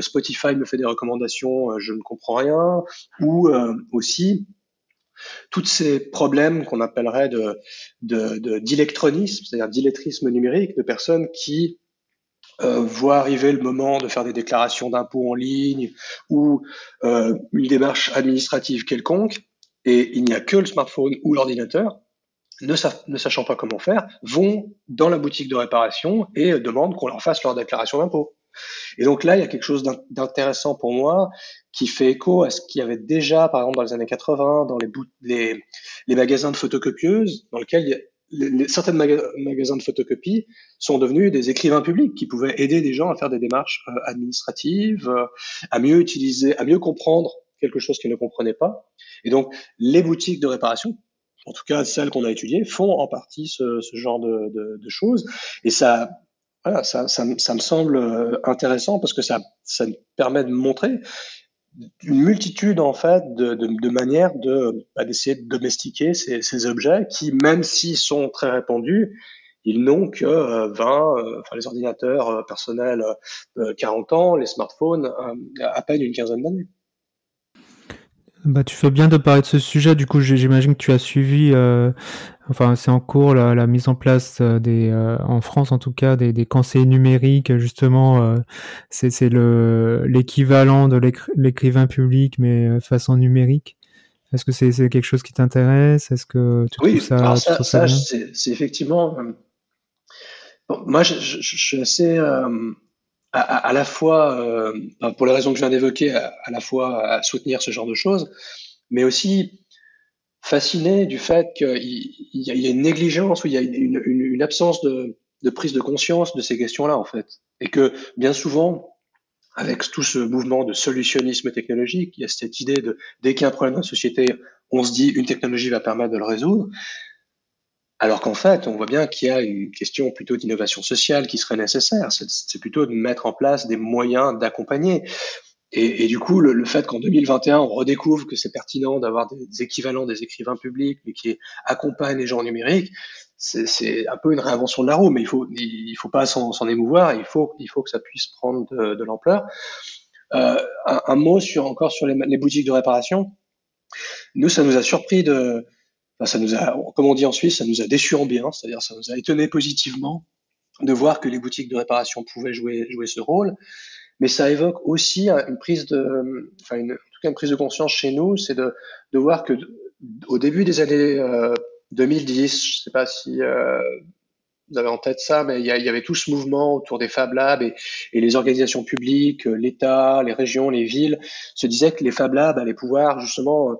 Spotify me fait des recommandations, je ne comprends rien, ou aussi tous ces problèmes qu'on appellerait de d'électronisme, de, c'est-à-dire d'illettrisme numérique, de personnes qui euh, voit arriver le moment de faire des déclarations d'impôts en ligne ou euh, une démarche administrative quelconque, et il n'y a que le smartphone ou l'ordinateur, ne, ne, sachant pas comment faire, vont dans la boutique de réparation et demandent qu'on leur fasse leur déclaration d'impôt. Et donc là, il y a quelque chose d'intéressant pour moi qui fait écho à ce qu'il y avait déjà, par exemple, dans les années 80, dans les, les, les magasins de photocopieuses, dans lesquels les, certains magasins de photocopie sont devenus des écrivains publics qui pouvaient aider des gens à faire des démarches euh, administratives, euh, à mieux utiliser, à mieux comprendre quelque chose qu'ils ne comprenaient pas. Et donc, les boutiques de réparation, en tout cas celles qu'on a étudiées, font en partie ce, ce genre de, de, de, choses. Et ça, voilà, ça, ça, ça, me semble euh, intéressant parce que ça, ça permet de montrer une multitude en fait de, de, de manières de bah, d'essayer de domestiquer ces, objets qui, même s'ils sont très répandus, ils n'ont que 20, euh, euh, enfin les ordinateurs euh, personnels 40 ans, les smartphones à peine une quinzaine d'années. Bah, tu fais bien de parler de ce sujet. Du coup, j'imagine que tu as suivi, euh, enfin, c'est en cours la, la, mise en place euh, des, euh, en France en tout cas, des, des conseillers numériques. Justement, euh, c'est le l'équivalent de l'écrivain public, mais façon numérique. Est-ce que c'est quelque chose qui t'intéresse? Est-ce que tu oui, ça, ça, ça c'est effectivement. Bon, moi, je, je, je, suis assez à, à, la fois, euh, pour les raisons que je viens d'évoquer, à, à, la fois à soutenir ce genre de choses, mais aussi fasciné du fait qu'il y, y, a une négligence ou il y a une, une, une absence de, de, prise de conscience de ces questions-là, en fait. Et que bien souvent, avec tout ce mouvement de solutionnisme technologique, il y a cette idée de dès qu'il y a un problème dans la société, on se dit une technologie va permettre de le résoudre. Alors qu'en fait, on voit bien qu'il y a une question plutôt d'innovation sociale qui serait nécessaire. C'est plutôt de mettre en place des moyens d'accompagner. Et, du coup, le, fait qu'en 2021, on redécouvre que c'est pertinent d'avoir des, équivalents des écrivains publics, mais qui accompagnent les gens numériques, c'est un peu une réinvention de la roue. Mais il faut, faut pas s'en émouvoir. Il faut, que ça puisse prendre de, l'ampleur. Euh, un, mot sur encore sur les boutiques de réparation. Nous, ça nous a surpris de ça nous a, comme on dit en Suisse, ça nous a déçu en bien, c'est-à-dire ça nous a étonné positivement de voir que les boutiques de réparation pouvaient jouer, jouer ce rôle. Mais ça évoque aussi une prise de, enfin une, en tout cas une prise de conscience chez nous, c'est de, de voir que au début des années euh, 2010, je sais pas si euh, vous avez en tête ça, mais il y, y, avait tout ce mouvement autour des Fab Labs et, et les organisations publiques, l'État, les régions, les villes se disaient que les Fab Labs allaient pouvoir justement euh,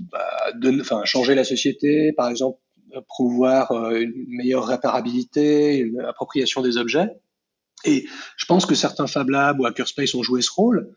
bah, de, enfin, changer la société, par exemple, promouvoir euh, une meilleure réparabilité, une appropriation des objets. Et je pense que certains Fab Labs ou Hackerspace ont joué ce rôle,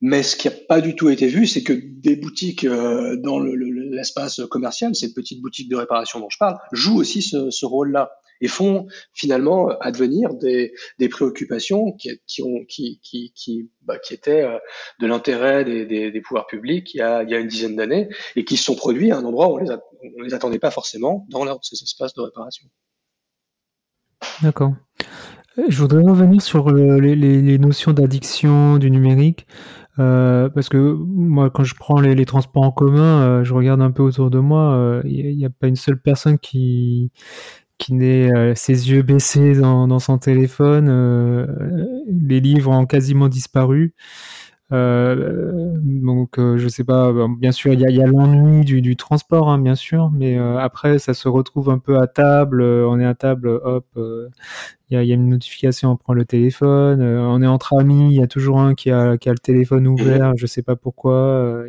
mais ce qui n'a pas du tout été vu, c'est que des boutiques euh, dans l'espace commercial, ces petites boutiques de réparation dont je parle, jouent aussi ce, ce rôle-là. Et font finalement advenir des, préoccupations qui, qui, ont, qui, qui, qui, bah, qui étaient euh, de l'intérêt des, des, pouvoirs publics il y a, il y a une dizaine d'années et qui se sont produits à un endroit où on les, on les attendait pas forcément dans ces espaces de réparation. D'accord. Je voudrais revenir sur les, les, notions d'addiction du numérique. Euh, parce que moi, quand je prends les, transports en commun, euh, je regarde un peu autour de moi. Il euh, n'y a, pas une seule personne qui qui n'ait euh, ses yeux baissés dans, dans son téléphone. les livres ont quasiment disparu. Euh, donc, euh, je sais pas. Bien sûr, il y a, y a l'ennui du, du, transport, hein, bien sûr, mais euh, après, ça se retrouve un peu à table. on est à table, hop, il y a, y, a, une notification, on prend le téléphone. on est entre amis, il y a toujours un qui a, qui a le téléphone ouvert. Je sais pas pourquoi.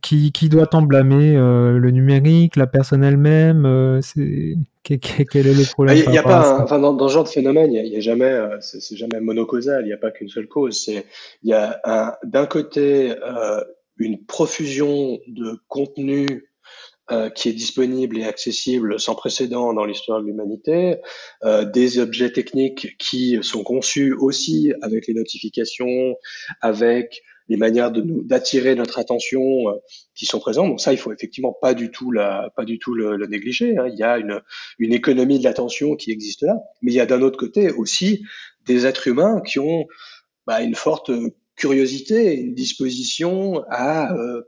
Qui, qui doit en blâmer Le numérique, la personne elle-même C'est quel est le problème Il y a pas, enfin, dans, dans, ce genre de phénomène, il n'y a, jamais, euh, c'est jamais monocausal. Il n'y a pas qu'une seule cause. C'est, il y a d'un côté euh, une profusion de contenu euh, qui est disponible et accessible sans précédent dans l'histoire de l'humanité, euh, des objets techniques qui sont conçus aussi avec les notifications, avec les manières de nous d'attirer notre attention euh, qui sont présentes. Donc ça, il faut effectivement pas du tout la, pas du tout le, négliger. Hein. Il y a une, une économie de l'attention qui existe là, mais il y a d'un autre côté aussi des êtres humains qui ont bah, une forte curiosité, une disposition à euh,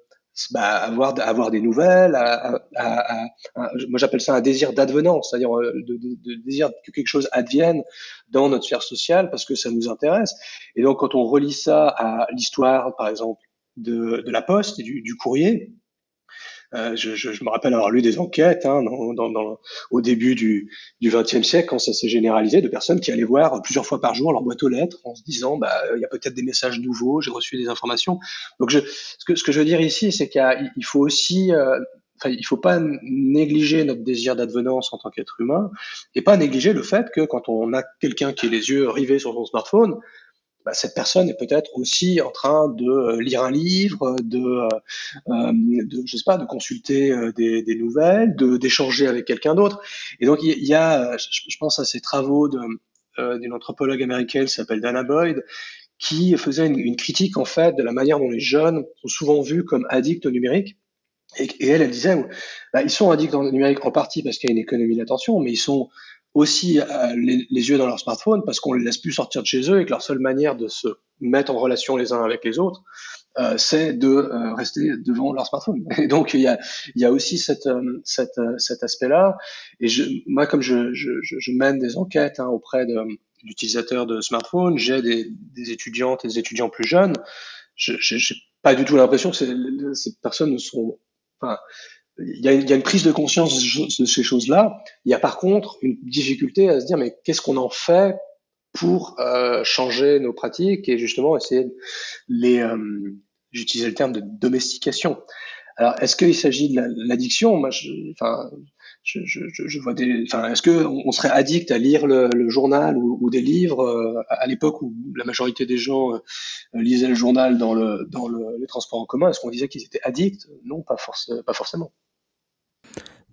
bah, avoir avoir des nouvelles, à, à, à, moi j'appelle ça un désir d'advenance, c'est-à-dire euh, de, de, de, désir que quelque chose advienne dans notre sphère sociale parce que ça nous intéresse. Et donc quand on relie ça à l'histoire, par exemple, de, de la poste et du, du courrier, euh, je, je, je, me rappelle avoir lu des enquêtes hein, dans, dans, dans, au début du XXe siècle, quand ça s'est généralisé, de personnes qui allaient voir plusieurs fois par jour leur boîte aux lettres en se disant, bah, il y a peut-être des messages nouveaux, j'ai reçu des informations. Donc, je, ce, que, ce que je veux dire ici, c'est qu'il faut aussi euh, Enfin, il faut pas négliger notre désir d'advenance en tant qu'être humain et pas négliger le fait que quand on a quelqu'un qui a les yeux rivés sur son smartphone, bah, cette personne est peut-être aussi en train de euh, lire un livre, de, euh, euh, de je sais pas, de consulter euh, des, des, nouvelles, de d'échanger avec quelqu'un d'autre. Et donc il y, a, je, pense à ces travaux d'une anthropologue américaine qui s'appelle Dana Boyd, qui faisait une, une, critique en fait de la manière dont les jeunes sont souvent vus comme addicts au numérique. Et, et elle, elle disait, bah, ils sont addicts au numérique en partie parce qu'il y a une économie d'attention, mais ils sont aussi euh, les, yeux dans leur smartphone parce qu'on les laisse plus sortir de chez eux et que leur seule manière de se mettre en relation les uns avec les autres, euh, c'est de euh, rester devant leur smartphone. Et donc il y a, il y a aussi cette, euh, cette, cet aspect-là. Et je, moi, comme je, je, je mène des enquêtes hein, auprès d'utilisateurs de, de smartphones, j'ai des, des, étudiantes et des étudiants plus jeunes. Je n'ai pas du tout l'impression que ces personnes ne sont enfin, il y, a, il y, a, une prise de conscience de ces choses-là. Il y a par contre une difficulté à se dire mais qu'est-ce qu'on en fait pour euh, changer nos pratiques et justement essayer de les euh, j'utilisais le terme de domestication. Alors est-ce qu'il s'agit de l'addiction? Je, enfin, je, je, je, vois des. Enfin, est-ce que on serait addict à lire le, le journal ou, des livres euh, à l'époque où la majorité des gens euh, lisaient le journal dans le dans le, les transports en commun Est-ce qu'on disait qu'ils étaient addicts? Non, pas, pas forcément.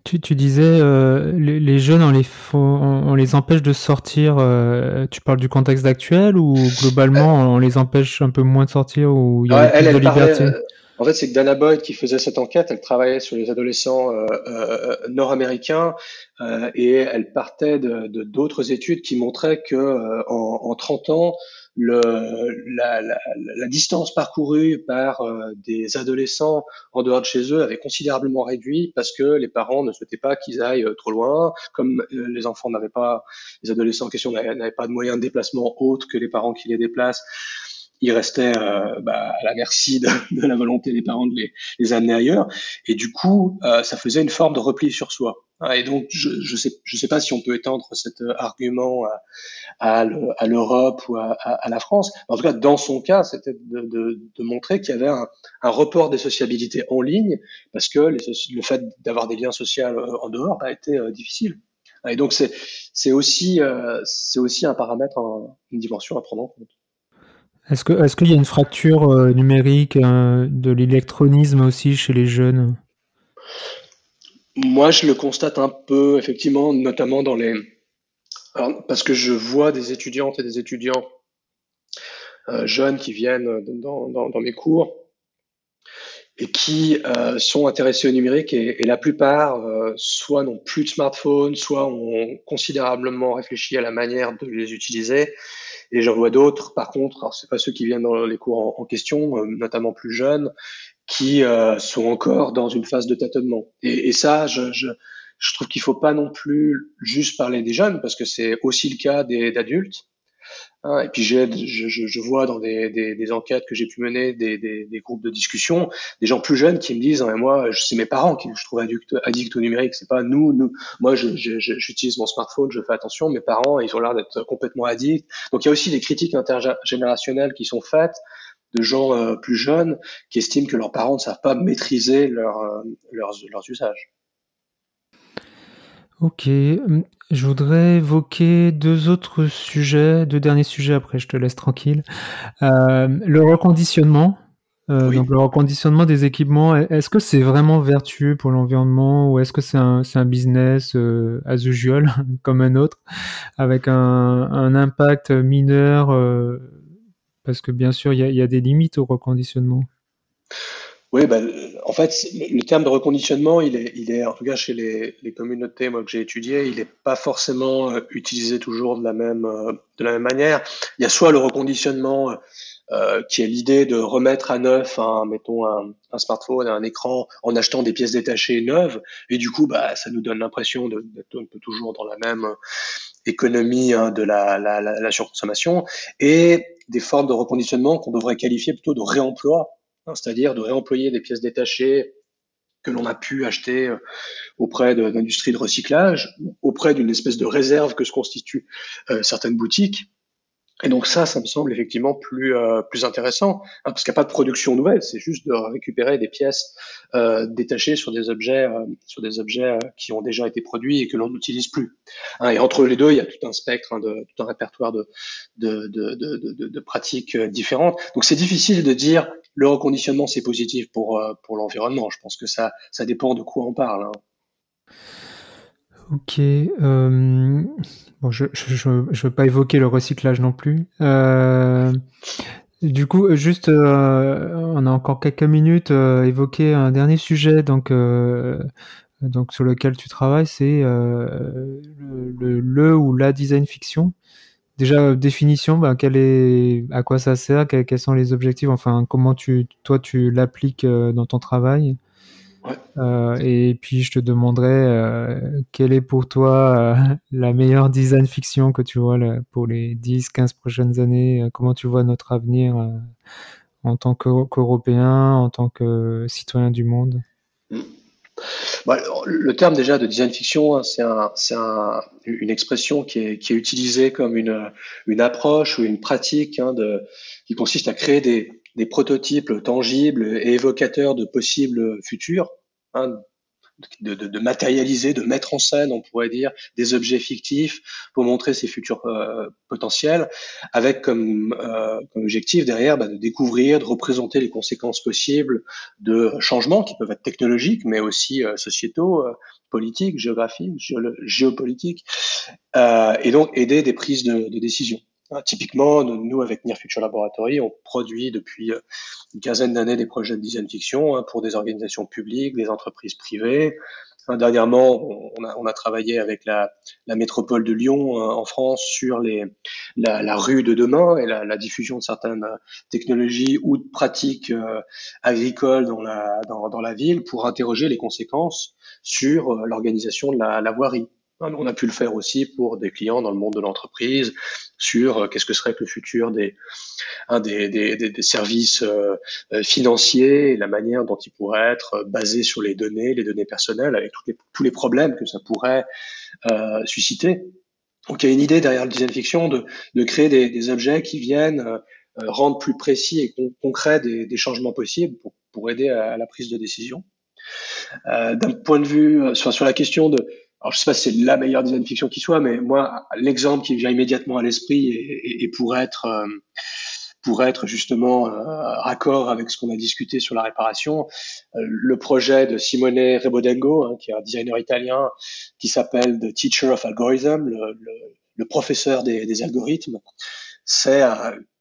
Tu, tu disais euh, les, les, jeunes, on les, faut, on, les empêche de sortir. Euh, tu parles du contexte actuel ou globalement on les empêche un peu moins de sortir ou il y a ouais, plus elle, de liberté parlait, En fait, c'est que Dana Boyd qui faisait cette enquête, elle travaillait sur les adolescents euh, euh nord-américains et elle partait de d'autres études qui montraient que en, en 30 ans, le, la, la, la, distance parcourue par euh, des adolescents en dehors de chez eux avait considérablement réduit parce que les parents ne souhaitaient pas qu'ils aillent euh, trop loin, comme euh, les enfants n'avaient pas, les adolescents en question n'avaient pas de moyens de déplacement autres que les parents qui les déplacent ils restaient euh, bah, à la merci de, la volonté des parents de les, les amener ailleurs. Et du coup, euh, ça faisait une forme de repli sur soi. Et donc, je ne sais, pas si on peut étendre cet argument à, l'Europe ou à, la France. En tout cas, dans son cas, c'était de, montrer qu'il y avait un, report des sociabilités en ligne parce que le fait d'avoir des liens sociaux euh, en dehors a été euh, difficile. Et donc, c'est aussi, euh, un paramètre, une dimension à prendre en compte. Est-ce qu'il y a une fracture euh, numérique euh, de l'électronisme aussi chez les jeunes? Moi, je le constate un peu, effectivement, notamment dans les... Alors, parce que je vois des étudiantes et des étudiants euh, jeunes qui viennent dans, dans, dans mes cours et qui euh, sont intéressés au numérique et, et la plupart euh, soit n'ont plus de smartphone, soit ont considérablement réfléchi à la manière de les utiliser. Et j'en vois d'autres, par contre, alors c'est pas ceux qui viennent dans les cours en, en question, euh, notamment plus jeunes, qui euh, sont encore dans une phase de tâtonnement. Et, et ça, je, je, je trouve qu'il faut pas non plus juste parler des jeunes, parce que c'est aussi le cas des adultes. Hein, et puis je, je, je, vois dans des, des, des enquêtes que j'ai pu mener, des, des, des, groupes de discussion, des gens plus jeunes qui me disent hein, moi, c'est mes parents qui je trouve addict, addict au numérique, c'est pas nous. nous. Moi, j'utilise mon smartphone, je fais attention. Mes parents, ils ont l'air d'être complètement addicts. Donc il y a aussi des critiques intergénérationnelles qui sont faites de gens euh, plus jeunes qui estiment que leurs parents ne savent pas maîtriser leur, euh, leurs, leurs usages. Ok, je voudrais évoquer deux autres sujets, deux derniers sujets, après je te laisse tranquille. Euh, le reconditionnement, euh, oui. donc le reconditionnement des équipements, est-ce que c'est vraiment vertueux pour l'environnement ou est-ce que c'est un, un, business euh, as usual comme un autre, avec un, un impact mineur, parce que bien sûr il y, a, des limites au reconditionnement. Oui, ben, en fait, le terme de reconditionnement, il est, en tout cas chez les, communautés moi, que j'ai étudiées, il n'est pas forcément euh, utilisé toujours de la, même, euh, de la même manière. Il y a soit le reconditionnement euh, qui est l'idée de remettre à neuf, mettons, un, smartphone, un écran, en achetant des pièces détachées neuves, et du coup, bah, ça nous donne l'impression d'être un peu toujours dans la même économie hein, de la, la surconsommation, et des formes de reconditionnement qu'on devrait qualifier plutôt de réemploi Hein, c'est-à-dire de réemployer des pièces détachées que l'on a pu acheter euh, auprès de, de recyclage, auprès d'une espèce de réserve que se constituent euh, certaines boutiques, et donc ça, ça me semble effectivement plus euh, plus intéressant, hein, parce qu'il n'y a pas de production nouvelle, c'est juste de récupérer des pièces euh, détachées sur des objets euh, sur des objets euh, qui ont déjà été produits et que l'on n'utilise plus. Hein, et entre les deux, il y a tout un spectre, hein, de, tout un répertoire de de, de, de, de pratiques euh, différentes. Donc c'est difficile de dire le reconditionnement c'est positif pour euh, pour l'environnement. Je pense que ça ça dépend de quoi on parle. Ok. Euh, bon, je, je, veux pas évoquer le recyclage non plus. Euh, du coup, juste, euh, on a encore quelques minutes. Évoquer un dernier sujet, donc, donc sur lequel tu travailles, c'est le, le, ou la design fiction. Déjà, définition, quel est, à quoi ça sert, quels, quels sont les objectifs, enfin, comment tu, toi, tu l'appliques dans ton travail? Ouais. Euh, et puis je te demanderai euh, quelle est pour toi euh, la meilleure design fiction que tu vois là, pour les 10-15 prochaines années, comment tu vois notre avenir en tant qu'Européen, en tant que citoyen du monde? Mmh. Bah, le terme déjà de design fiction, hein, c'est un, un, une expression qui est, qui est, utilisée comme une, une approche ou une pratique hein, de, qui consiste à créer des, des prototypes tangibles et évocateurs de possibles futurs, hein, de, de, matérialiser, de mettre en scène, on pourrait dire, des objets fictifs pour montrer ces futurs euh, potentiels, avec comme, euh, comme objectif derrière bah, de découvrir, de représenter les conséquences possibles de changements qui peuvent être technologiques, mais aussi euh, sociétaux, euh, politiques, géographiques, géopolitiques, et donc aider des prises de, de décision. Euh, typiquement, nous, avec Near Future Laboratory, on produit depuis euh, une quinzaine d'années des projets de design fiction hein, pour des organisations publiques, des entreprises privées. Dernièrement, on a, travaillé avec la, métropole de Lyon euh, en France sur la, rue de demain et la, diffusion de certaines technologies ou de pratiques euh, agricoles dans la ville pour interroger les conséquences sur l'organisation de la, voirie. On a pu le faire aussi pour des clients dans le monde de l'entreprise sur euh, qu'est-ce que serait le futur des, des, des, des, services euh, euh, financiers et la manière dont ils pourraient être basés sur les données, les données personnelles, avec tous les, tous les problèmes que ça pourrait euh, susciter. Donc il y a une idée derrière le design fiction de, de créer des, des objets qui viennent rendre plus précis et con concrets des, des, changements possibles pour, pour aider à, à, la prise de décision. D'un point de vue sur, sur la question de alors je sais pas si c'est la meilleure design fiction qui soit, mais moi l'exemple qui vient immédiatement à l'esprit et, et, et, pour être euh, pour être justement euh, raccord avec ce qu'on a discuté sur la réparation, euh, le projet de Simone Rebodengo, hein, qui est un designer italien, qui s'appelle The Teacher of Algorithm, le, le, le professeur des, des algorithmes, c'est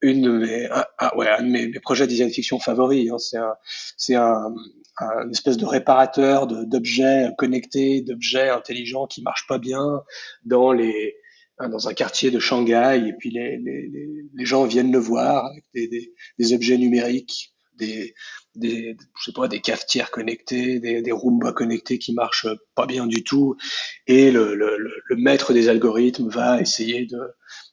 une de mes, un, ouais, un de mes, mes, projets de design fiction favoris. Hein. C'est un, c'est un, un, espèce de réparateur d'objets connectés, d'objets intelligents qui marchent pas bien dans les dans un quartier de Shanghai, et puis les, les, les gens viennent le voir avec des, des, objets numériques, des, des, je sais pas, des cafetières connectées, des, des Roomba connectés qui marchent pas bien du tout, et le, le, le maître des algorithmes va essayer de,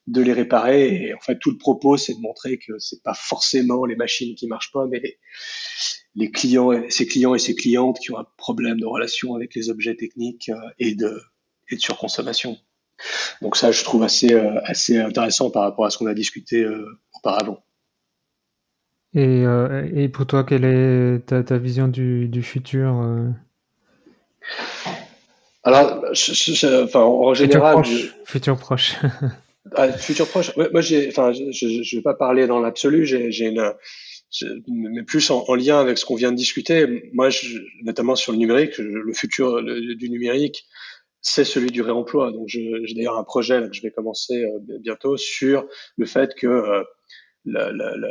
de les réparer. Et en fait, tout le propos, c'est de montrer que c'est pas forcément les machines qui marchent pas, mais les, les clients, ces clients et ces clientes qui ont un problème de relation avec les objets techniques euh, et de, et de surconsommation. Donc ça, je trouve assez, euh, assez intéressant par rapport à ce qu'on a discuté euh, auparavant. Et, et, pour toi, quelle est ta, ta vision du, du futur Alors, je, je, enfin, en général, futur proche. Futur proche. ah, futur proche. Ouais, moi, j'ai, enfin, je, je vais pas parler dans l'absolu. J'ai une, mais plus en, en, lien avec ce qu'on vient de discuter. Moi, je, notamment sur le numérique, le futur du numérique, c'est celui du réemploi. Donc j'ai d'ailleurs un projet là, que je vais commencer euh, bientôt sur le fait que euh, la, la,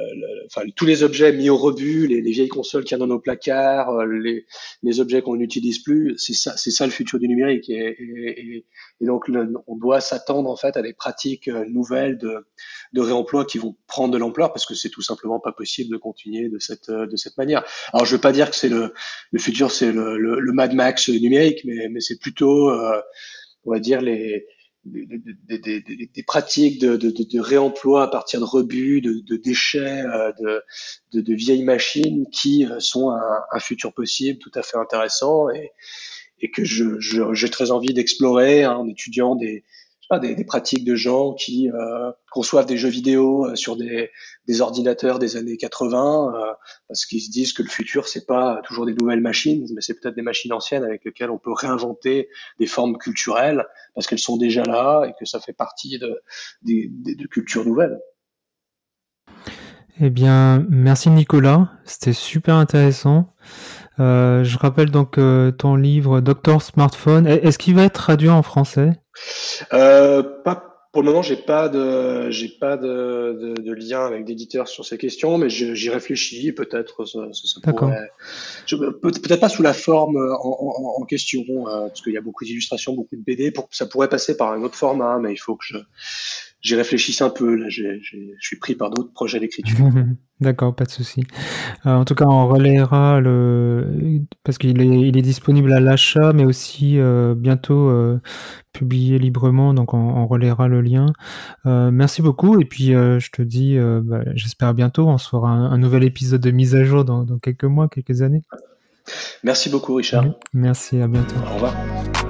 enfin, tous les objets mis au rebut, les, les vieilles consoles qu'il y a dans nos placards, euh, les, les objets qu'on n'utilise plus, c'est ça, ça le futur du numérique. Et, et, et donc, on doit s'attendre en fait à des pratiques nouvelles de, de réemploi qui vont prendre de l'ampleur parce que c'est tout simplement pas possible de continuer de cette de cette manière. Alors, je veux pas dire que c'est le, le futur, c'est le, le, le, Mad Max numérique, mais, mais c'est plutôt, euh, on va dire les des, des, des, pratiques de, de, de, réemploi à partir de rebuts, de, de déchets, euh, de, de, vieilles machines qui euh, sont un, un, futur possible tout à fait intéressant et, et que je, j'ai très envie d'explorer hein, en étudiant des, pas, des, pratiques de gens qui euh, conçoivent des jeux vidéo euh, sur des, des ordinateurs des années 80 euh, parce qu'ils se disent que le futur c'est pas toujours des nouvelles machines mais c'est peut-être des machines anciennes avec lesquelles on peut réinventer des formes culturelles parce qu'elles sont déjà là et que ça fait partie de, de, de cultures nouvelles. Eh bien, merci Nicolas, c'était super intéressant. Euh, je rappelle donc euh, ton livre Docteur Smartphone. Est-ce qu'il va être traduit en français? Euh, Pas pour le moment, j'ai pas de j'ai pas de, de, de, lien avec d'éditeurs sur ces questions, mais j'y réfléchis. Peut-être ça, ça, pourrait. Peut-être pas sous la forme en, en, en question, euh, parce qu'il y a beaucoup d'illustrations, beaucoup de BD. Pour, ça pourrait passer par un autre format, mais il faut que je j'y réfléchisse un peu. Là, je suis pris par d'autres projets d'écriture. D'accord, pas de souci. Euh, en tout cas, on relaiera le parce qu'il est, il est disponible à l'achat, mais aussi euh, bientôt euh, publié librement. Donc, on, on relaiera le lien. Merci beaucoup. Et puis, je te dis, bah, j'espère bientôt. On se fera un, un, nouvel épisode de mise à jour dans, dans quelques mois, quelques années. Merci beaucoup, Richard. Merci. À bientôt. Au revoir.